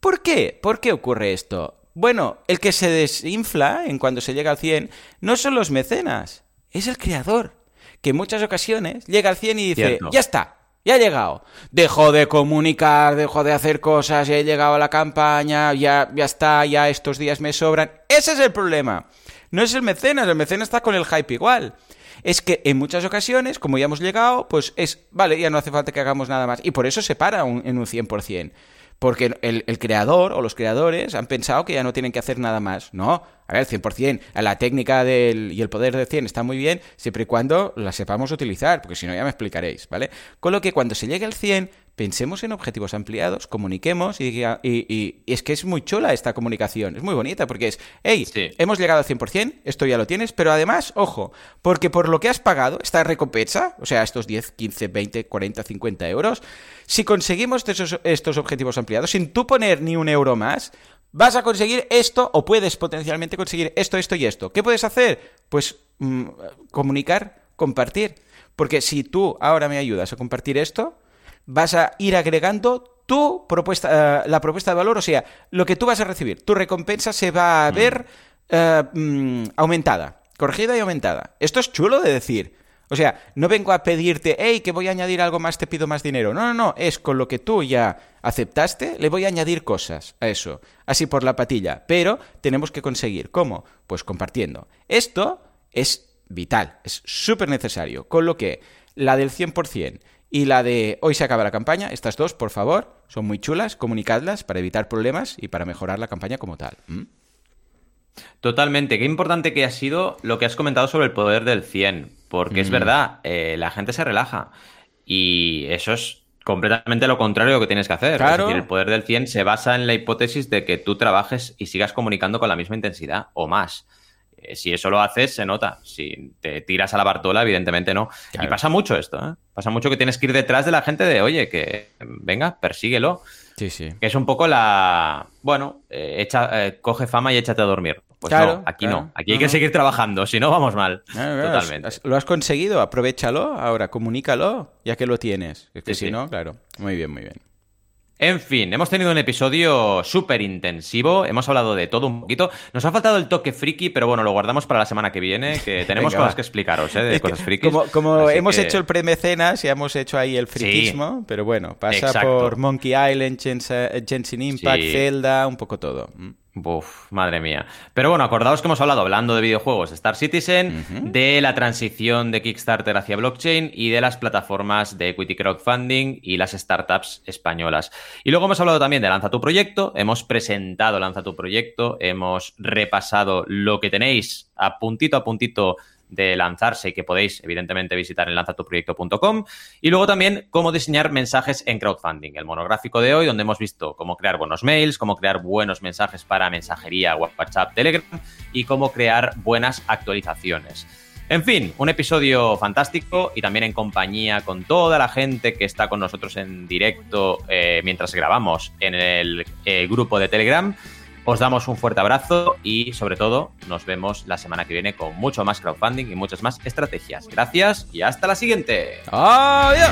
¿Por qué? ¿Por qué ocurre esto? Bueno, el que se desinfla en cuando se llega al 100 no son los mecenas, es el creador que en muchas ocasiones llega al 100 y dice, ya está, ya ha llegado. Dejo de comunicar, dejo de hacer cosas, ya he llegado a la campaña, ya, ya está, ya estos días me sobran. Ese es el problema. No es el mecenas, el mecenas está con el hype igual. Es que en muchas ocasiones, como ya hemos llegado, pues es, vale, ya no hace falta que hagamos nada más. Y por eso se para en un 100%. Porque el, el creador o los creadores han pensado que ya no tienen que hacer nada más. No, a ver, 100%, la técnica del, y el poder del 100 está muy bien siempre y cuando la sepamos utilizar, porque si no ya me explicaréis, ¿vale? Con lo que cuando se llegue al 100, pensemos en objetivos ampliados, comuniquemos y, y, es que es muy chula esta comunicación, es muy bonita porque es, hey, hemos llegado al 100%, esto ya lo tienes, pero además, ojo, porque por lo que has pagado, esta recompensa, o sea, estos 10, 15, 20, 40, 50 euros, si conseguimos estos, estos objetivos ampliados sin tú poner ni un euro más, vas a conseguir esto o puedes potencialmente conseguir esto, esto y esto. ¿Qué puedes hacer? Pues mm, comunicar, compartir. Porque si tú ahora me ayudas a compartir esto, vas a ir agregando tu propuesta, eh, la propuesta de valor, o sea, lo que tú vas a recibir, tu recompensa se va a ver mm. Eh, mm, aumentada, corregida y aumentada. Esto es chulo de decir. O sea, no vengo a pedirte, hey, que voy a añadir algo más, te pido más dinero. No, no, no, es con lo que tú ya aceptaste, le voy a añadir cosas a eso, así por la patilla. Pero tenemos que conseguir. ¿Cómo? Pues compartiendo. Esto es vital, es súper necesario. Con lo que la del 100% y la de hoy se acaba la campaña, estas dos, por favor, son muy chulas, comunicadlas para evitar problemas y para mejorar la campaña como tal. Totalmente. Qué importante que ha sido lo que has comentado sobre el poder del 100, porque es mm. verdad, eh, la gente se relaja y eso es completamente lo contrario de lo que tienes que hacer. Es decir, el poder del 100 se basa en la hipótesis de que tú trabajes y sigas comunicando con la misma intensidad o más. Eh, si eso lo haces, se nota. Si te tiras a la Bartola, evidentemente no. Y pasa mucho esto, ¿eh? Pasa mucho que tienes que ir detrás de la gente de, oye, que venga, persíguelo. Sí, sí. Que es un poco la. Bueno, eh, echa, coge fama y échate a dormir. Pues no, aquí no. Aquí hay que seguir trabajando, si no vamos mal. Totalmente. lo has conseguido, aprovechalo, ahora comunícalo, ya que lo tienes. Es que si no, claro. Muy bien, muy bien. En fin, hemos tenido un episodio súper intensivo, hemos hablado de todo un poquito. Nos ha faltado el toque friki, pero bueno, lo guardamos para la semana que viene, que tenemos cosas que explicaros, ¿eh? De cosas frikis. Como, hemos hecho el premecenas y hemos hecho ahí el frikismo, pero bueno, pasa por Monkey Island, Genshin Impact, Zelda, un poco todo. Uf, madre mía. Pero bueno, acordaos que hemos hablado, hablando de videojuegos, de Star Citizen, de la transición de Kickstarter hacia blockchain y de las plataformas de equity crowdfunding y las startups españolas. Y luego hemos hablado también de Lanza tu proyecto, hemos presentado Lanza tu proyecto, hemos repasado lo que tenéis a puntito a puntito de lanzarse y que podéis, evidentemente, visitar en lanzatuproyecto.com. Y luego también cómo diseñar mensajes en crowdfunding, el monográfico de hoy, donde hemos visto cómo crear buenos mails, cómo crear buenos mensajes para mensajería, WhatsApp, Telegram y cómo crear buenas actualizaciones. En fin, un episodio fantástico y también en compañía con toda la gente que está con nosotros en directo eh, mientras grabamos en el eh, grupo de Telegram Os damos un fuerte abrazo y sobre todo nos vemos la semana que viene con mucho más crowdfunding y muchas más estrategias. Gracias y hasta la siguiente. Adiós.